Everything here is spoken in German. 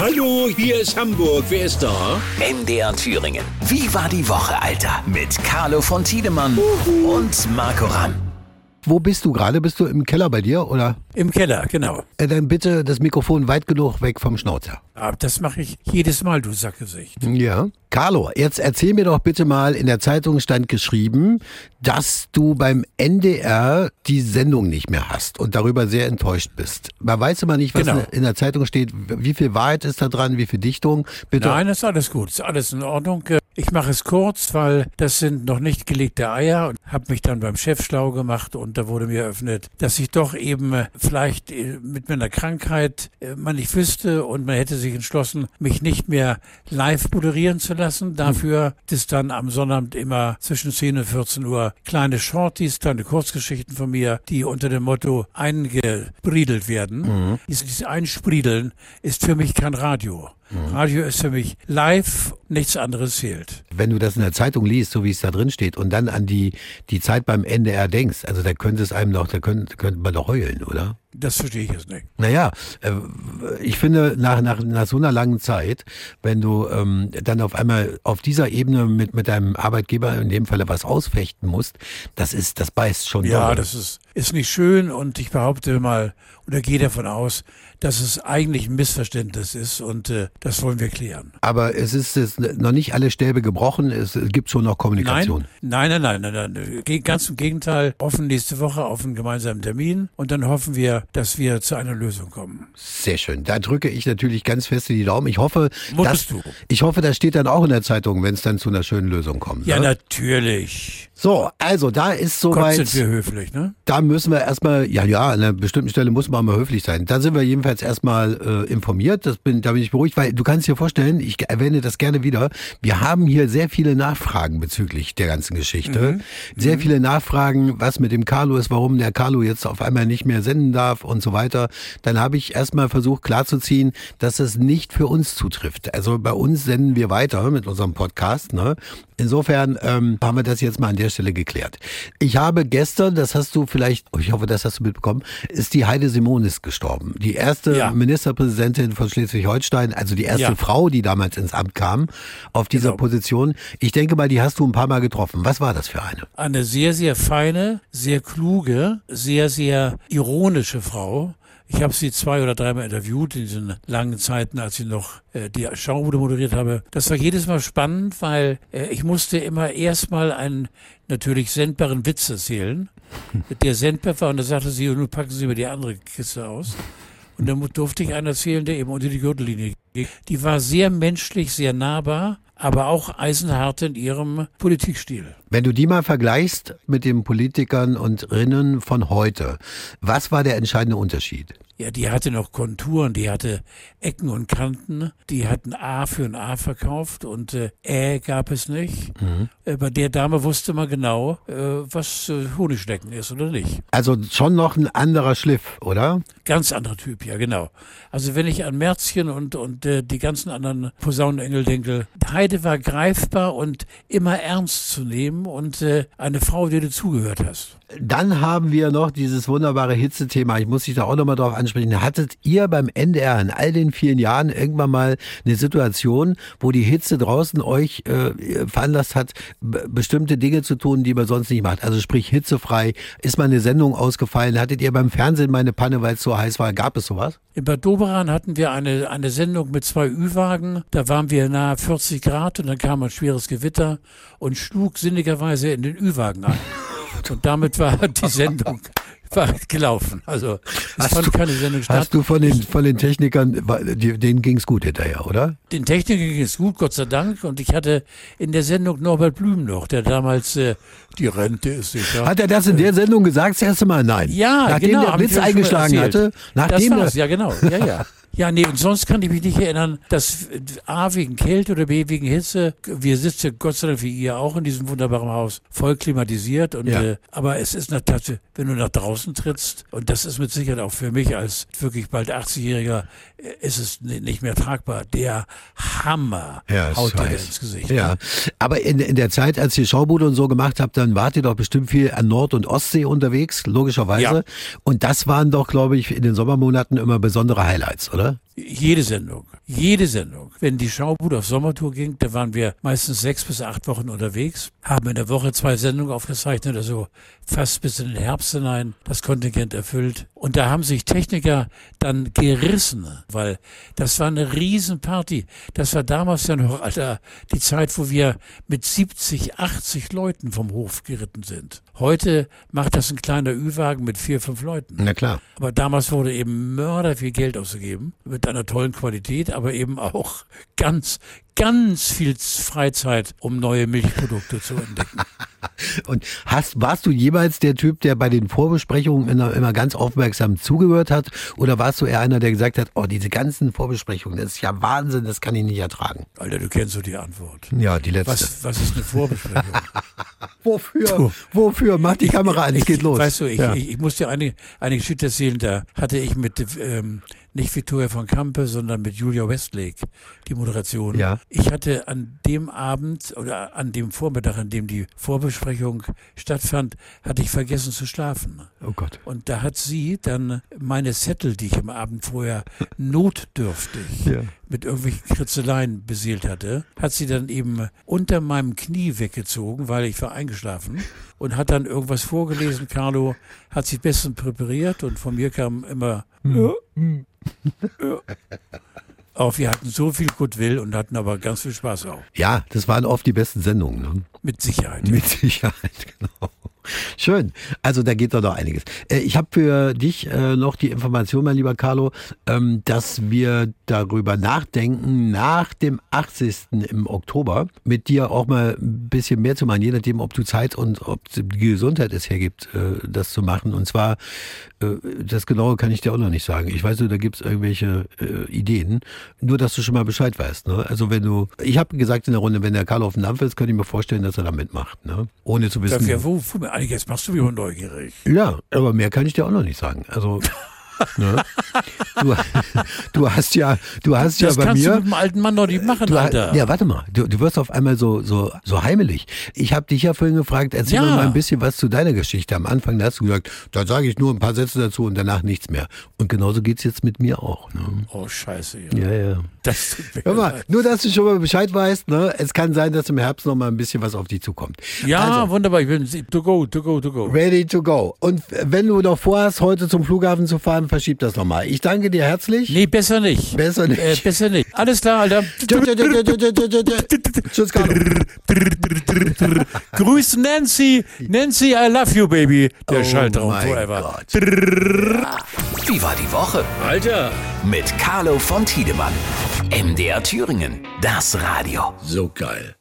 Hallo, hier ist Hamburg. Wer ist da? MDR Thüringen. Wie war die Woche, Alter? Mit Carlo von Tiedemann und Marco Ramm. Wo bist du gerade? Bist du im Keller bei dir oder? Im Keller, genau. Äh, dann bitte das Mikrofon weit genug weg vom Schnauzer. Aber das mache ich jedes Mal, du Sackgesicht. Ja. Carlo, jetzt erzähl mir doch bitte mal, in der Zeitung stand geschrieben, dass du beim NDR die Sendung nicht mehr hast und darüber sehr enttäuscht bist. Man weiß immer nicht, was Genau. in der Zeitung steht. Wie viel Wahrheit ist da dran? Wie viel Dichtung? Bitte. Nein, ist alles gut, ist alles in Ordnung. Ich mache es kurz, weil das sind noch nicht gelegte Eier und habe mich dann beim Chef schlau gemacht und da wurde mir eröffnet, dass ich doch eben äh, vielleicht äh, mit meiner Krankheit äh, man nicht wüsste und man hätte sich entschlossen, mich nicht mehr live moderieren zu lassen. Dafür ist dann am Sonnabend immer zwischen 10 und 14 Uhr kleine Shorties, kleine Kurzgeschichten von mir, die unter dem Motto eingebriedelt werden. Dieses, dieses Einspriedeln ist für mich kein Radio. Radio ist für mich live, nichts anderes zählt. Wenn du das in der Zeitung liest, so wie es da drin steht, und dann an die, die Zeit beim NDR denkst, also da könnte es einem doch, da könnte, könnte man doch heulen, oder? Das verstehe ich jetzt nicht. Naja, äh, ich finde, nach, nach, nach so einer langen Zeit, wenn du ähm, dann auf einmal auf dieser Ebene mit, mit deinem Arbeitgeber in dem Falle was ausfechten musst, das ist, das beißt schon Ja, doll. das ist, ist nicht schön und ich behaupte mal oder gehe davon aus, dass es eigentlich ein Missverständnis ist und äh, das wollen wir klären. Aber es ist es noch nicht alle Stäbe gebrochen, es gibt schon noch Kommunikation. Nein, nein, nein, nein, nein, nein. Ganz im Gegenteil, hoffen nächste Woche auf einen gemeinsamen Termin und dann hoffen wir, dass wir zu einer Lösung kommen. Sehr schön. Da drücke ich natürlich ganz fest in die Daumen. Ich hoffe, dass, du. ich hoffe, das steht dann auch in der Zeitung, wenn es dann zu einer schönen Lösung kommt. Ja, ne? natürlich. So, also da ist Gott soweit. sind wir höflich, ne? Da müssen wir erstmal, ja, ja, an einer bestimmten Stelle muss man auch mal höflich sein. Da sind wir jedenfalls erstmal äh, informiert. Das bin, da bin ich beruhigt, weil du kannst dir vorstellen, ich erwähne das gerne wieder. Wir haben hier sehr viele Nachfragen bezüglich der ganzen Geschichte. Sehr viele Nachfragen, was mit dem Carlo ist, warum der Carlo jetzt auf einmal nicht mehr senden darf und so weiter. Dann habe ich erstmal versucht klarzuziehen, dass es nicht für uns zutrifft. Also bei uns senden wir weiter mit unserem Podcast. Ne? Insofern ähm, haben wir das jetzt mal an der Stelle geklärt. Ich habe gestern, das hast du vielleicht, ich hoffe, das hast du mitbekommen, ist die Heide Simonis gestorben. Die erste Ja. Ministerpräsidentin von Schleswig-Holstein, also die erste Ja. Frau, die damals ins Amt kam, auf dieser Genau. Position. Ich denke mal, die hast du ein paar Mal getroffen. Was war das für eine? Eine sehr, sehr feine, sehr kluge, sehr, sehr ironische Frau. Ich habe sie zwei oder dreimal interviewt in diesen langen Zeiten, als ich noch äh, die Schaubude moderiert habe. Das war jedes Mal spannend, weil äh, ich musste immer erstmal einen natürlich sendbaren Witz erzählen, der sendbar war und da sagte sie, nun packen Sie mir die andere Kiste aus. Und dann durfte ich einen erzählen, der eben unter die Gürtellinie ging. Die war sehr menschlich, sehr nahbar, aber auch eisenhart in ihrem Politikstil. Wenn du die mal vergleichst mit den Politikern und Rinnen von heute, was war der entscheidende Unterschied? Ja, die hatte noch Konturen, die hatte Ecken und Kanten, die hatten A für ein A verkauft und äh, Ä gab es nicht. Äh, bei der Dame wusste man genau, äh, was äh, Honigschnecken ist oder nicht. Also schon noch ein anderer Schliff, oder? Ganz anderer Typ, ja genau. Also wenn ich an Märzchen und, und äh, die ganzen anderen Posaunenengel denke, Heide war greifbar und immer ernst zu nehmen und äh, eine Frau, der du zugehört hast. Dann haben wir noch dieses wunderbare Hitze-Thema. Ich muss dich da auch nochmal drauf ansprechen. Hattet ihr beim NDR in all den vielen Jahren irgendwann mal eine Situation, wo die Hitze draußen euch äh, veranlasst hat, bestimmte Dinge zu tun, die man sonst nicht macht? Also sprich hitzefrei. Ist mal eine Sendung ausgefallen? Hattet ihr beim Fernsehen mal eine Panne, weil es so heiß war? Gab es sowas? In Bad Doberan hatten wir eine, eine Sendung mit zwei Ü-Wagen. Da waren wir nahe 40 Grad und dann kam ein schweres Gewitter und schlug sinnigerweise in den Ü-Wagen ein. Und damit war die Sendung war gelaufen. Also es Hast fand du- keine Sendung statt. Hast du von den, von den Technikern, denen ging's gut hinterher, oder? Den Technikern ging es gut, Gott sei Dank. Und ich hatte in der Sendung Norbert Blüm noch, der damals äh, die Rente ist sicher. Hat er das in der Sendung gesagt, das erste Mal? Nein. Ja, Nachdem genau. der Blitz eingeschlagen hatte, nachdem das war's, ja genau, ja, ja. Ja, nee, und sonst kann ich mich nicht erinnern, dass A wegen Kälte oder B wegen Hitze, wir sitzen Gott sei Dank wie ihr auch in diesem wunderbaren Haus, voll klimatisiert. Und, Ja. äh, aber es ist natürlich, wenn du nach draußen trittst, und das ist mit Sicherheit auch für mich als wirklich bald 80-Jähriger, äh, ist es ni- nicht mehr tragbar. Der Hammer Ja, haut dir ins Gesicht. Ja, aber in, in der Zeit, als ihr Schaubude und so gemacht habt, dann wart ihr doch bestimmt viel an Nord- und Ostsee unterwegs, logischerweise. Ja. Und das waren doch, glaube ich, in den Sommermonaten immer besondere Highlights, oder? Jede Sendung. Jede Sendung. Wenn die Schaubude auf Sommertour ging, da waren wir meistens sechs bis acht Wochen unterwegs, haben in der Woche zwei Sendungen aufgezeichnet, also fast bis in den Herbst hinein das Kontingent erfüllt. Und da haben sich Techniker dann gerissen, weil das war eine Riesenparty. Das war damals ja noch, Alter, die Zeit, wo wir mit 70, 80 Leuten vom Hof geritten sind. Heute macht das ein kleiner Ü-Wagen mit vier, fünf Leuten. Na klar. Aber damals wurde eben mörder viel Geld ausgegeben, mit einer tollen Qualität, aber eben auch ganz, ganz viel Freizeit, um neue Milchprodukte zu entdecken. Und hast, warst du jemals der Typ, der bei den Vorbesprechungen immer, immer ganz aufmerksam zugehört hat? Oder warst du eher einer, der gesagt hat, oh, diese ganzen Vorbesprechungen, das ist ja Wahnsinn, das kann ich nicht ertragen? Alter, du kennst so die Antwort. Ja, die letzte. Was, was ist eine Vorbesprechung? Wofür? Du. Wofür? Mach die Kamera an, es geht los. Weißt du, ich, Ja. ich, ich muss dir eine, eine Geschichte erzählen, da hatte ich mit, ähm, nicht Victoria von Kampe, sondern mit Julia Westlake die Moderation. Ja. Ich hatte an dem Abend oder an dem Vormittag, an dem die Vorbesprechung stattfand, hatte ich vergessen zu schlafen. Oh Gott. Und da hat sie dann meine Zettel, die ich am Abend vorher notdürftig Ja. mit irgendwelchen Kritzeleien beseelt hatte, hat sie dann eben unter meinem Knie weggezogen, weil ich war eingeschlafen und hat dann irgendwas vorgelesen. Carlo hat sich bestens präpariert und von mir kam immer ja, ja. Auch wir hatten so viel Goodwill und hatten aber ganz viel Spaß auch. Ja, das waren oft die besten Sendungen. Ne? Mit Sicherheit. Mit Sicherheit, genau. Schön. Also da geht doch noch einiges. Äh, Ich habe für dich äh, noch die Information, mein lieber Carlo, ähm, dass wir darüber nachdenken, nach dem 80. im Oktober mit dir auch mal ein bisschen mehr zu machen, je nachdem, ob du Zeit und ob die Gesundheit es hergibt, äh, das zu machen. Und zwar, das Genaue kann ich dir auch noch nicht sagen. Ich weiß nur, da gibt's irgendwelche äh, Ideen. Nur, dass du schon mal Bescheid weißt. Ne? Also wenn du, ich habe gesagt in der Runde, wenn der Carlo auf dem Dampf ist, könnte ich mir vorstellen, dass er da mitmacht. Ne? Ohne zu wissen. Dafür, wo, wo, jetzt machst du mich neugierig. Ja, aber mehr kann ich dir auch noch nicht sagen. Also, ne? du, du hast ja, du hast Das ja bei kannst du mir. mit dem alten Mann doch nicht machen, Du, Alter. ja, warte mal, du, du wirst auf einmal so, so, so heimelig. Ich habe dich ja vorhin gefragt, erzähl Ja. mir mal ein bisschen was zu deiner Geschichte. Am Anfang da hast du gesagt, da sage ich nur ein paar Sätze dazu und danach nichts mehr. Und genauso geht's jetzt mit mir auch. Ne? Oh, scheiße. Ja. Ja, ja. Das mir Hör mal, nur dass du schon mal Bescheid weißt, ne? es kann sein, dass im Herbst noch mal ein bisschen was auf dich zukommt. Ja, Also, wunderbar. Ich bin to go, to go, to go. Ready to go. Und wenn du noch vorhast, heute zum Flughafen zu fahren, verschieb das nochmal. Ich danke dir herzlich. Nee, besser nicht. Besser nicht. Äh, besser nicht. Alles klar, Alter. Tschüss. Grüß Nancy. Nancy, I love you, baby. Der Oh Schaltraum mein forever. Gott. Wie war die Woche? Alter, Mit Carlo von Tiedemann. MDR Thüringen. Das Radio. so geil.